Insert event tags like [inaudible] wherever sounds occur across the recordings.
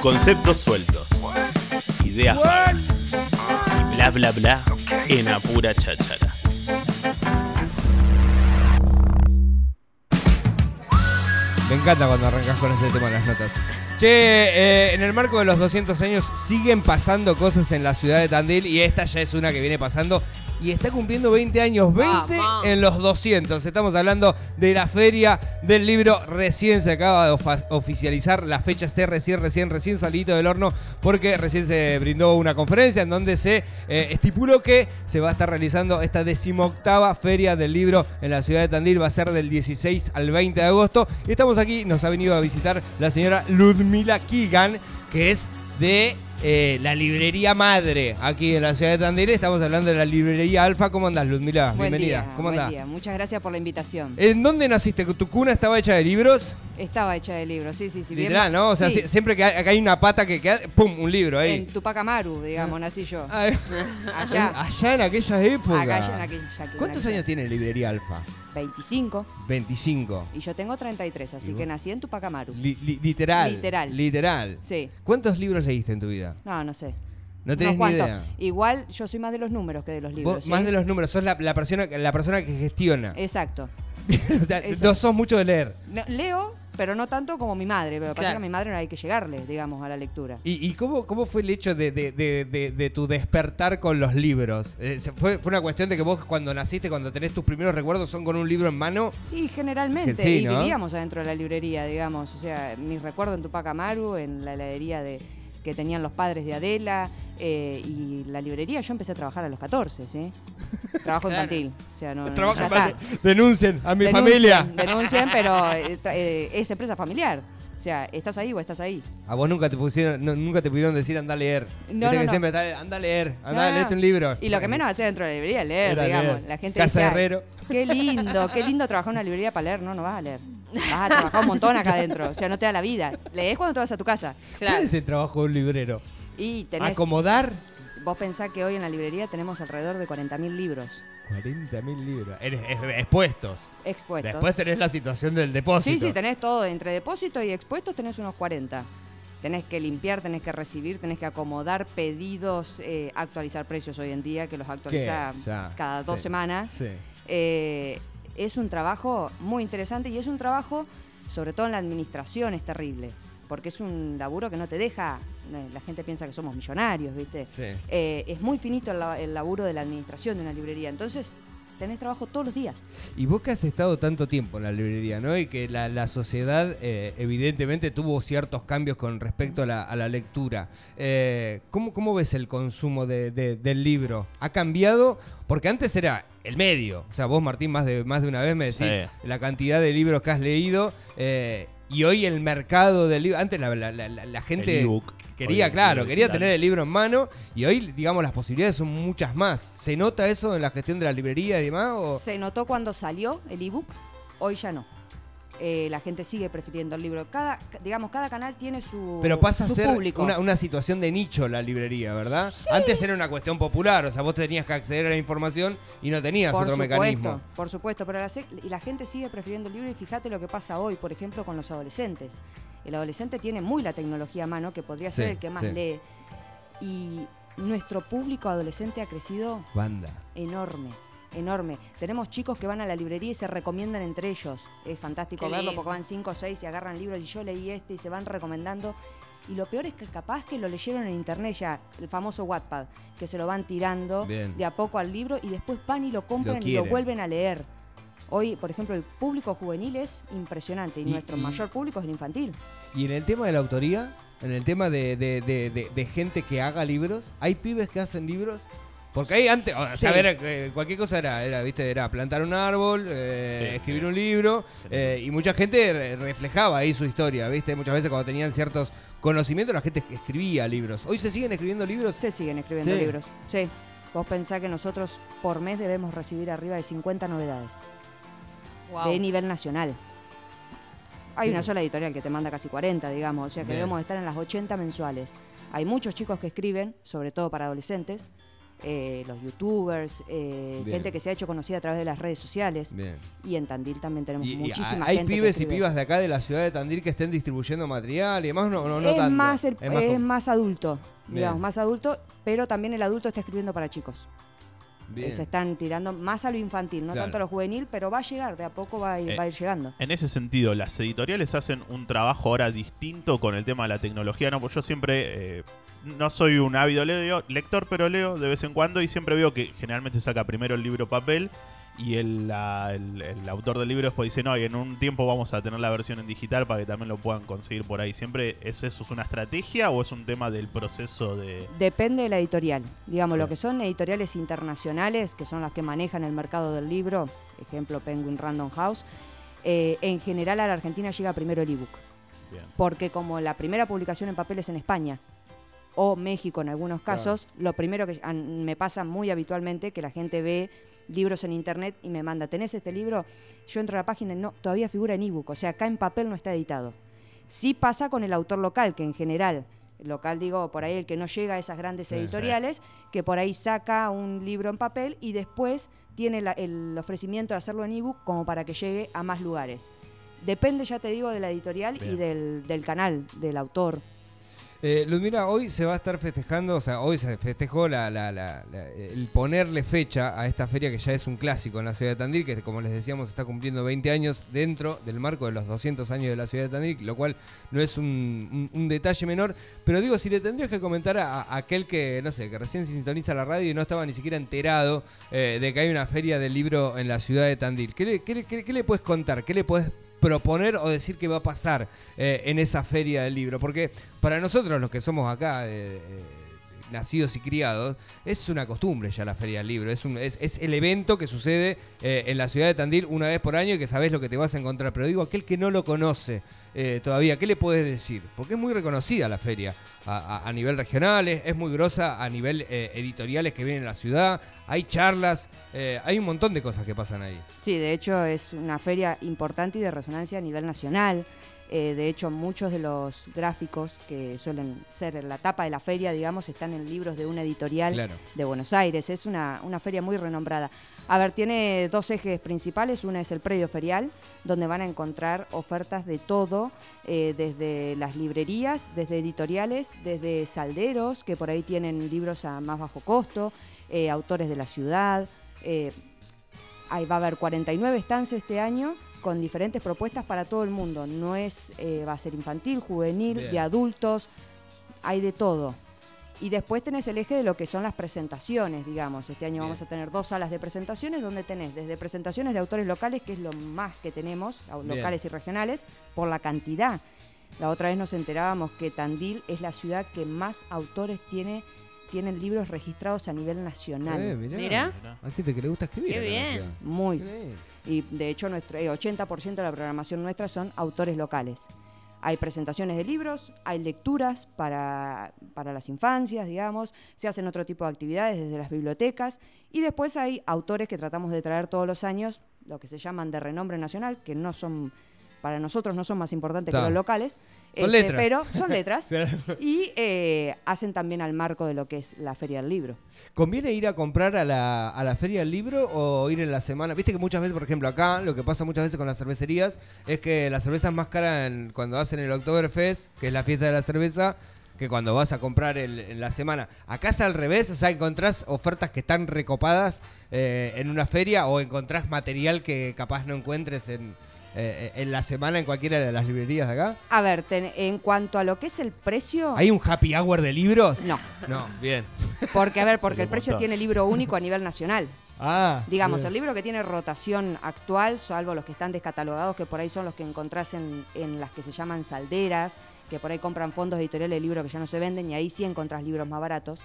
Conceptos sueltos. Ideas vagas. Y bla bla bla en apura cháchara. Me encanta cuando arrancas con ese tema de las notas. Che, eh, en el marco de los 200 años siguen pasando cosas en la ciudad de Tandil y esta ya es una que viene pasando y está cumpliendo 20 años, 20 Vamos. en los 200. Estamos hablando de la feria del libro. Recién se acaba de oficializar la fecha, esté recién, recién, recién salito del horno porque recién se brindó una conferencia en donde se eh, estipuló que se va a estar realizando esta decimoctava feria del libro en la ciudad de Tandil. Va a ser del 16 al 20 de agosto. Y estamos aquí, nos ha venido a visitar la señora Ludmila Kigan, que es de eh, la librería madre aquí en la ciudad de Tandil. Estamos hablando de la librería Alfa. ¿Cómo andás, Ludmila? Buen Bienvenida. día, ¿Cómo buen andás? día. Muchas gracias por la invitación. ¿En dónde naciste? ¿Tu cuna estaba hecha de libros? Estaba hecha de libros, sí, sí, sí. bien- Literal, ¿no? O sea, sí, si- siempre que hay, acá hay una pata que queda, ¡pum! Un libro ahí. en Tupac Amaru, digamos, nací yo. Ah, Allá. allá en aquella época. Acá, allá en aquella- en ¿Cuántos años tiene Librería Alfa? 25. 25. Y yo tengo 33, así ¿Y que nací en Tupac Amaru. Li- li- literal. Literal. Literal. Sí. ¿Cuántos libros leíste en tu vida? No, no sé. No Unos tenés ni cuantos. idea. Igual yo soy más de los números que de los libros. Vos, ¿sí? más de los números, sos la, la persona, la persona que gestiona. Exacto. [laughs] o sea, eso. no sos mucho de leer. No, leo, pero no tanto como mi madre. Pero pasa Claro. que a mi madre no hay que llegarle, digamos, a la lectura. ¿Y, y cómo, cómo fue el hecho de, de- de- de- de tu despertar con los libros? Eh, fue, ¿Fue una cuestión de que vos cuando naciste, cuando tenés tus primeros recuerdos, son con un libro en mano? Y generalmente, y vivíamos adentro de la librería, digamos. O sea, mis recuerdos en Tupac Amaru, en la heladería de, que tenían los padres de Adela, eh, y la librería, yo empecé a trabajar a los 14, ¿sí? Trabajo Claro. infantil. O sea, no, Trabajo. Denuncien a mi Denuncien, familia. Denuncien, [laughs] pero eh, eh, es empresa familiar. O sea, ¿estás ahí o estás ahí? A vos nunca te pusieron, no- nunca te pudieron decir anda a leer. No, Viste no, que no. siempre está, anda a leer, anda No, a un libro. Y lo que menos hacía dentro de la librería es leer, Era digamos. leer. La gente Casa decía, Herrero. qué lindo, qué lindo trabajar en una librería para leer. No, no vas a leer. Vas a trabajar un montón acá adentro. O sea, no te da la vida. Lees cuando te vas a tu casa. Claro. ¿Cuál es el trabajo de un librero? Y tenés... Acomodar Vos pensás que hoy en la librería tenemos alrededor de 40.000 libros 40.000 libros. Expuestos. expuestos. Después tenés la situación del depósito. sí, sí, tenés todo. Entre depósito y expuestos tenés unos 40. Tenés que limpiar, tenés que recibir, tenés que acomodar pedidos, eh, actualizar precios hoy en día, que los actualiza cada dos sí. semanas. Sí. Eh, es un trabajo muy interesante y es un trabajo, sobre todo en la administración, es terrible. Porque es un laburo que no te deja. eh, La gente piensa que somos millonarios, ¿viste? Sí. Eh, es muy finito el, el laburo de la administración de una librería. Entonces, tenés trabajo todos los días. Y vos que has estado tanto tiempo en la librería, ¿no? Y que la, la sociedad eh, evidentemente tuvo ciertos cambios con respecto a la, a la lectura. Eh, ¿cómo, cómo ves el consumo de- de- del libro? ¿Ha cambiado? Porque antes era el medio. O sea, vos, Martín, más de, más de una vez me decís Sí. la cantidad de libros que has leído. eh, y hoy el mercado del libro... Antes la, la- la- la- la gente... Quería, Hoy claro, quería digital. tener el libro en mano y hoy, digamos, las posibilidades son muchas más. ¿Se nota eso en la gestión de la librería y demás? O? Se notó cuando salió el ebook, hoy ya no. Eh, la gente sigue prefiriendo el libro. Cada, digamos, cada canal tiene su, Pero pasa a ser público. una, una situación de nicho la librería, ¿verdad? Antes era una cuestión popular, o sea, vos tenías que acceder a la información y no tenías por otro supuesto, mecanismo. por supuesto, pero la, y la gente sigue prefiriendo el libro y fíjate lo que pasa hoy, por ejemplo, con los adolescentes. El adolescente tiene muy la tecnología a mano, que podría ser Sí, el que más sí. lee. Y nuestro público adolescente ha crecido Banda. enorme, enorme. Tenemos chicos que van a la librería y se recomiendan entre ellos. Es fantástico Qué verlo lindo. porque van cinco o seis y agarran libros y yo leí este y se van recomendando. Y lo peor es que capaz que lo leyeron en internet ya, el famoso Wattpad, que se lo van tirando Bien. de a poco al libro y después van y lo compran y lo vuelven a leer. Hoy, por ejemplo, el público juvenil es impresionante y, Y- nuestro y- mayor público es el infantil. Y en el tema de la autoría, en el tema de, de- de- de- de gente que haga libros, ¿hay pibes que hacen libros? Porque ahí antes, o sea, Sí. era, eh, cualquier cosa era, era, ¿viste? Era plantar un árbol, eh, Sí, escribir sí. un libro, eh, y mucha gente re- reflejaba ahí su historia, ¿viste? Muchas veces cuando tenían ciertos conocimientos, la gente escribía libros. ¿Hoy se siguen escribiendo libros? Se siguen escribiendo Sí. libros. Sí. Vos pensás que nosotros por mes debemos recibir arriba de 50 novedades. Wow. de nivel nacional. Hay una sola editorial que te manda casi 40, digamos, o sea que Bien. debemos estar en las 80 mensuales. Hay muchos chicos que escriben, sobre todo para adolescentes, eh, los youtubers, eh, gente que se ha hecho conocida a través de las redes sociales. Bien. Y en Tandil también tenemos Y- y muchísima hay gente. que pibes y pibas de acá de la ciudad de Tandil que estén distribuyendo material y demás, no, no, no es, tanto. más el- Es más es com- más adulto, Bien. digamos, más adulto, pero también el adulto está escribiendo para chicos. Bien. Se están tirando más a lo infantil, no Claro. tanto a lo juvenil, pero va a llegar, de a poco va a ir, Eh, va a ir llegando. En ese sentido, las editoriales hacen un trabajo ahora distinto con el tema de la tecnología, ¿no? Porque yo siempre, eh, no soy un ávido leo- lector, pero leo de vez en cuando y siempre veo que generalmente saca primero el libro papel y el, la- el- el autor del libro después dice, no, y en un tiempo vamos a tener la versión en digital para que también lo puedan conseguir por ahí. ¿Siempre es eso es una estrategia o es un tema del proceso de... Depende de la editorial. Digamos, lo que son editoriales internacionales, que son las que manejan el mercado del libro, ejemplo Penguin Random House, eh, en general a la Argentina llega primero el ebook. Bien. Porque como la primera publicación en papel es en España o México en algunos casos, lo primero que me pasa muy habitualmente que la gente ve libros en internet y me manda, ¿tenés este libro? Yo entro a la página y no, todavía figura en ebook, o sea, acá en papel no está editado. Sí pasa con el autor local, que en general, local digo, por ahí el que no llega a esas grandes Sí, sí. editoriales, que por ahí saca un libro en papel y después tiene la- el ofrecimiento de hacerlo en ebook como para que llegue a más lugares. Depende, ya te digo, de la editorial y del canal, del autor. Eh, Ludmila, hoy se va a estar festejando, o sea, hoy se festejó el ponerle fecha a esta feria que ya es un clásico en la ciudad de Tandil, que como les decíamos está cumpliendo 20 años dentro del marco de los 200 años de la ciudad de Tandil, lo cual no es un, detalle menor. Pero digo, si le tendrías que comentar a, aquel que, no sé, que recién se sintoniza la radio y no estaba ni siquiera enterado eh, de que hay una feria del libro en la ciudad de Tandil, ¿qué le, qué le- qué- qué le puedes contar? ¿Qué le puedes proponer o decir que va a pasar eh, en esa feria del libro? Porque para nosotros, los que somos acá, eh, eh, nacidos y criados, es una costumbre ya la feria del libro. Es, es, el evento que sucede en la ciudad de Tandil una vez por año y que sabes lo que te vas a encontrar. Pero digo, aquel que no lo conoce eh, todavía, ¿qué le puedes decir? Porque es muy reconocida la feria a, nivel regional, es, es muy grosa a nivel eh, editoriales que vienen a la ciudad, hay charlas, eh, hay un montón de cosas que pasan ahí. Sí, de hecho es una feria importante y de resonancia a nivel nacional. Eh, de hecho, muchos de los gráficos que suelen ser en la tapa de la feria, digamos, están en libros de una editorial Claro. de Buenos Aires. Es una, una feria muy renombrada. A ver, tiene dos ejes principales. Una es el predio ferial, donde van a encontrar ofertas de todo, eh, desde las librerías, desde editoriales, desde salderos, que por ahí tienen libros a más bajo costo, eh, autores de la ciudad. ahí va a haber 49 stands este año con diferentes propuestas para todo el mundo. No es, eh, va a ser infantil, juvenil, Bien. de adultos, hay de todo. Y después tenés el eje de lo que son las presentaciones, digamos. Este año Bien. vamos a tener dos salas de presentaciones donde tenés desde presentaciones de autores locales, que es lo más que tenemos, Bien. locales y regionales, por la cantidad. La otra vez nos enterábamos que Tandil es la ciudad que más autores tiene, tienen libros registrados a nivel nacional. Eh, mirá. Mirá. Hay gente que le gusta escribir. Qué bien. Muy. Y de hecho, nuestro eh, 80% de la programación nuestra son autores locales. Hay presentaciones de libros, hay lecturas para, para las infancias, digamos, se hacen otro tipo de actividades desde las bibliotecas y después hay autores que tratamos de traer todos los años, lo que se llaman de renombre nacional, que no son, para nosotros no son más importantes Ta. que los locales, este, letras. pero son letras [laughs] y eh, hacen también al marco de lo que es la Feria del Libro. ¿Conviene ir a comprar a la, a la feria del libro o ir en la semana? Viste que muchas veces, por ejemplo, acá lo que pasa muchas veces con las cervecerías es que la cerveza es más cara en- cuando hacen el Oktoberfest, que es la fiesta de la cerveza, que cuando vas a comprar el- en la semana. Acá es al revés, o sea, encontrás ofertas que están recopadas eh, en una feria o encontrás material que capaz no encuentres en, eh, en la semana en cualquiera de las librerías de acá. A ver, ten- en cuanto a lo que es el precio... ¿Hay un happy hour de libros? No, No, bien. porque a ver, porque el precio tiene libro único a nivel nacional. Ah, Digamos, bien. el libro que tiene rotación actual, salvo los que están descatalogados, que por ahí son los que encontrás en, en las que se llaman salderas, que por ahí compran fondos editoriales de libros que ya no se venden y ahí sí encontrás libros más baratos.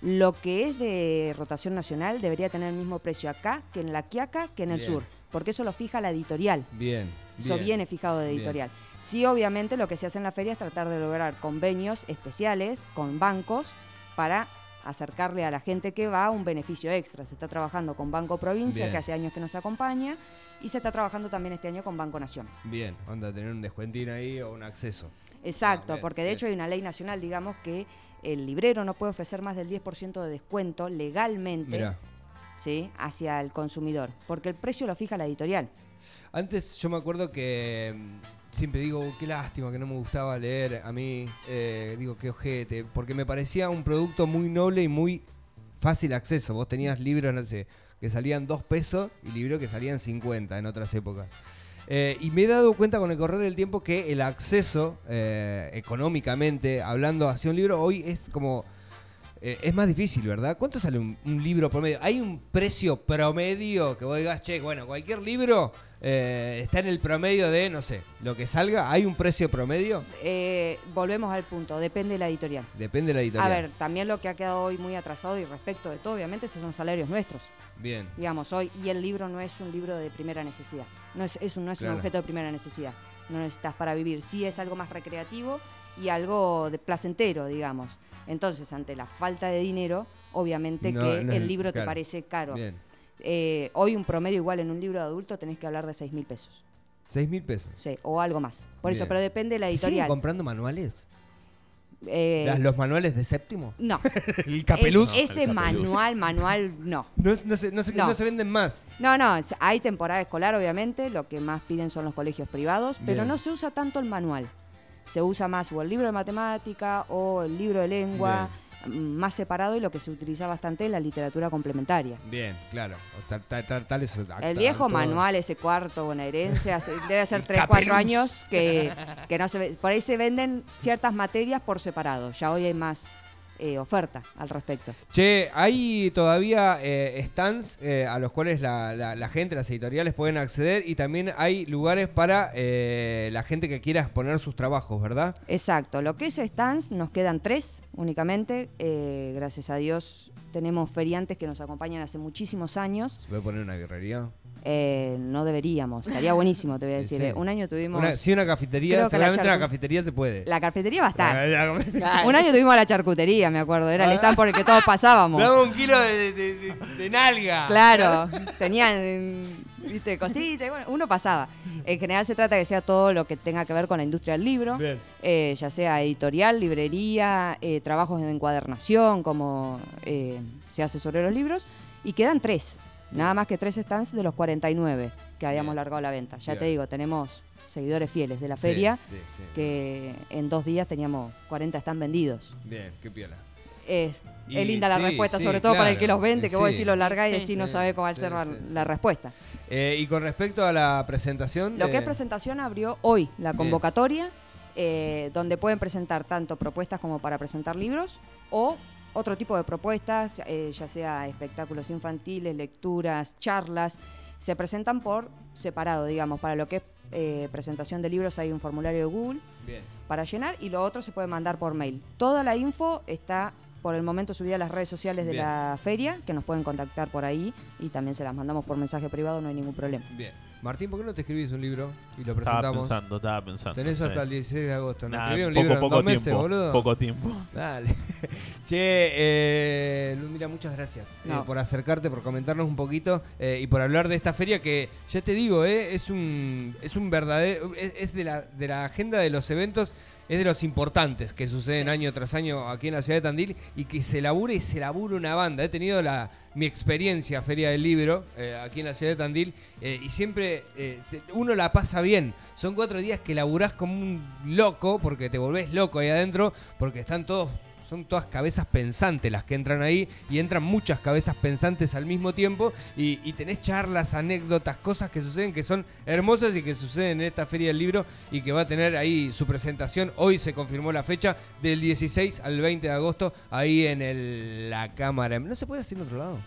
Lo que es de rotación nacional debería tener el mismo precio acá que en la Quiaca que en el Bien. sur, porque eso lo fija la editorial. Bien. Eso bien. viene fijado de bien. editorial. Sí, obviamente lo que se hace en la feria es tratar de lograr convenios especiales con bancos para acercarle a la gente que va un beneficio extra. Se está trabajando con Banco Provincia, Bien. que hace años que nos acompaña, y se está trabajando también este año con Banco Nación. Bien, onda, tener un descuentín ahí o un acceso. Exacto, Ah, bien, porque de bien. hecho hay una ley nacional, digamos, que el librero no puede ofrecer más del 10% de descuento legalmente Mirá. Hacia el consumidor, porque el precio lo fija la editorial. Antes yo me acuerdo que mm, siempre digo, "Uh, qué lástima que no me gustaba leer a mí, eh, digo, qué ojete, porque me parecía un producto muy noble y muy fácil acceso. Vos tenías libros, no sé, que salían dos pesos y libros que salían 50 en otras épocas. Eh, y me he dado cuenta con el correr del tiempo que el acceso eh, económicamente, hablando hacia un libro, hoy es como... eh, es más difícil, ¿verdad? ¿Cuánto sale un, un libro promedio? ¿Hay un precio promedio que vos digas, che, bueno, cualquier libro eh, está en el promedio de, no sé, lo que salga? ¿Hay un precio promedio? Eh, volvemos al punto, depende de la editorial. Depende de la editorial. A ver, también lo que ha quedado hoy muy atrasado y respecto de todo, obviamente, esos son salarios nuestros, Bien. digamos, hoy. Y el libro no es un libro de primera necesidad, no es, es un, no es Claro. un objeto de primera necesidad, no necesitas para vivir. Sí es algo más recreativo y algo de placentero, digamos. Entonces, ante la falta de dinero, obviamente No, que no, el libro te parece caro. Bien. Eh, hoy un promedio igual en un libro de adulto tenés que hablar de 6 mil pesos, ¿Seis mil pesos? sí, o algo más. Por eso, pero depende de la ¿Se siguen editorial. comprando manuales? Eh, Las- ¿Los manuales de séptimo? no, [laughs] ¿El Es- capeluz? ese El capeluz. manual, manual, no. No, no se, no se- No. no se venden más. No, no, hay temporada escolar, obviamente, lo que más piden son los colegios privados, pero Bien. no se usa tanto el manual. Se usa más o el libro de matemática o el libro de lengua, mm, más separado y lo que se utiliza bastante es la literatura complementaria. Bien, claro. O tal- tal- tal- tales El viejo manual, ese cuarto, herencia, [laughs] hace- debe ser El 3, 4 capeluz. años que, [laughs] que no se ve. Por ahí se venden ciertas materias por separado. Ya hoy hay más eh, oferta al respecto. Che, hay todavía eh, stands eh, a los cuales la, la- la gente, las editoriales pueden acceder y también hay lugares para eh, la gente que quiera exponer sus trabajos, ¿verdad? Exacto, lo que es stands nos quedan tres únicamente, gracias a Dios tenemos feriantes que nos acompañan hace muchísimos años, ¿Se puede poner una guerrería? Eh, no deberíamos, estaría buenísimo te voy a [laughs] decir, sí. eh. un año tuvimos Una, sí, una cafetería, la seguramente una charcu- cafetería se puede. la cafetería va a estar. Un año tuvimos la charcutería, me acuerdo, era el stand por el que todos pasábamos. un kilo de, de- de- de nalga. Claro, tenían, viste, cositas, bueno, uno pasaba. En general se trata que sea todo lo que tenga que ver con la industria del libro, Bien. eh, ya sea editorial, librería, eh, trabajos de encuadernación, como eh, se hace sobre los libros, y quedan tres, nada más que tres stands de los 49 que habíamos Bien. largado a la venta. Ya te digo, tenemos seguidores fieles de la feria, sí, sí. que en dos días teníamos 40 están vendidos. Bien, qué piola. Es, Y es linda la respuesta, sí, sobre todo para el que los vende, que vos decís lo larga y decís no sí, sabe cómo va a sí, ser la, respuesta. Eh, y con respecto a la presentación. Lo de- que es presentación abrió hoy la convocatoria, eh, donde pueden presentar tanto propuestas como para presentar libros o otro tipo de propuestas, eh, ya sea espectáculos infantiles, lecturas, charlas. Se presentan por separado, digamos. Para lo que es eh, presentación de libros hay un formulario de Google Bien. para llenar y lo otro se puede mandar por mail. Toda la info está por el momento subida a las redes sociales de Bien. la feria, que nos pueden contactar por ahí y también se las mandamos por mensaje privado, no hay ningún problema. Bien. Martín, ¿por qué no te escribís un libro y lo Estaba presentamos? pensando, estaba pensando. Tenés sí. hasta el 16 de agosto. ¿No Nah, escribí un poco, libro en poco dos meses, boludo? Poco tiempo. Dale. [laughs] che, eh, mira, muchas gracias eh, por acercarte, por comentarnos un poquito eh, y por hablar de esta feria que, ya te digo, eh, es un es un verdadero. Es, es de, la, de la agenda de los eventos. Es de los importantes que suceden año tras año aquí en la ciudad de Tandil y que se labura y se labura una banda. He tenido la, mi experiencia Feria del Libro eh, aquí en la ciudad de Tandil eh, y siempre eh, uno la pasa bien. Son cuatro días que laburás como un loco porque te volvés loco ahí adentro porque están todos son todas cabezas pensantes las que entran ahí y entran muchas cabezas pensantes al mismo tiempo y, y tenés charlas, anécdotas, cosas que suceden que son hermosas y que suceden en esta feria del libro y que va a tener ahí su presentación. Hoy se confirmó la fecha del 16 al 20 de agosto ahí en el- la cámara. ¿No se puede hacer en otro lado?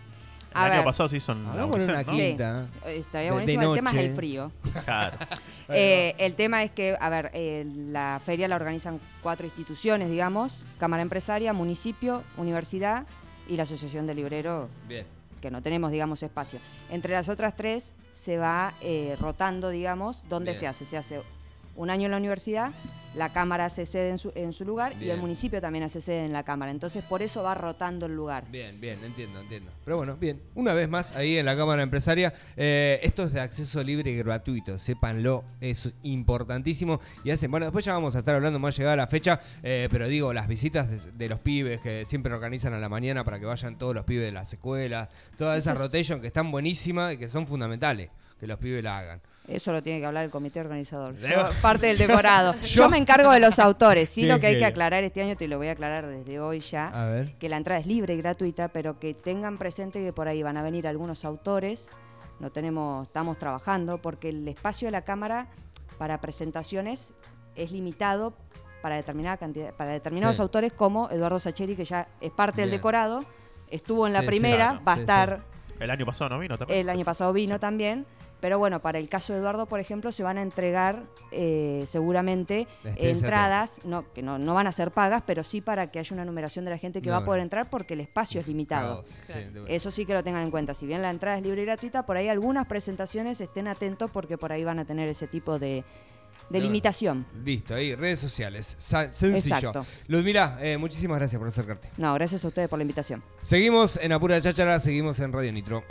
El A año ver. pasado hizo en la Hagamos en una. Sí. quinta. Eh, Estaría De- de buenísimo. el tema es el frío. Claro. [laughs] Eh, el tema es que, a ver, eh, la feria la organizan cuatro instituciones, digamos, Cámara Empresaria, Municipio, Universidad y la Asociación de Libreros, Bien. que no tenemos, digamos, espacio. Entre las otras tres se va eh, rotando, digamos, dónde Bien. se hace. Se hace un año en la universidad, la Cámara hace sede en su, en su lugar y el municipio también hace sede en la Cámara. Entonces, por eso va rotando el lugar. Bien, bien, entiendo, entiendo. Pero bueno, bien. Una vez más, ahí en la Cámara Empresaria, eh, esto es de acceso libre y gratuito, sépanlo, es importantísimo. Y hacen, bueno, después ya vamos a estar hablando más llegada la fecha, eh, pero digo, las visitas de, de los pibes que siempre organizan a la mañana para que vayan todos los pibes de las escuelas, toda esa Eso es- rotation que están buenísimas y que son fundamentales, que los pibes la hagan. Eso lo tiene que hablar el comité organizador. Yo- parte del [laughs] decorado. yo- Yo, me encargo de los autores. Sí, lo que hay que aclarar este año, te lo voy a aclarar desde hoy ya. A ver. que la entrada es libre y gratuita, pero que tengan presente que por ahí van a venir algunos autores. No tenemos, estamos trabajando porque el espacio de la cámara para presentaciones es limitado para determinada cantidad, para determinados Sí. autores como Eduardo Sacheri, que ya es parte del decorado, estuvo en la Sí, sí, primera, claro, va a estar El año pasado no vino también. el año pasado vino también. Pero bueno, para el caso de Eduardo, por ejemplo, se van a entregar eh, seguramente entradas, no, que no, no van a ser pagas, pero sí para que haya una numeración de la gente que va a poder entrar porque el espacio es limitado. Sí. Eso sí que lo tengan en cuenta. Si bien la entrada es libre y gratuita, por ahí algunas presentaciones estén atentos porque por ahí van a tener ese tipo de, de limitación. Listo, ahí, redes sociales. Sa- sencillo. Exacto. Ludmila, eh, muchísimas gracias por acercarte. No, gracias a ustedes por la invitación. Seguimos en Apura Cháchara, seguimos en Radio Nitro.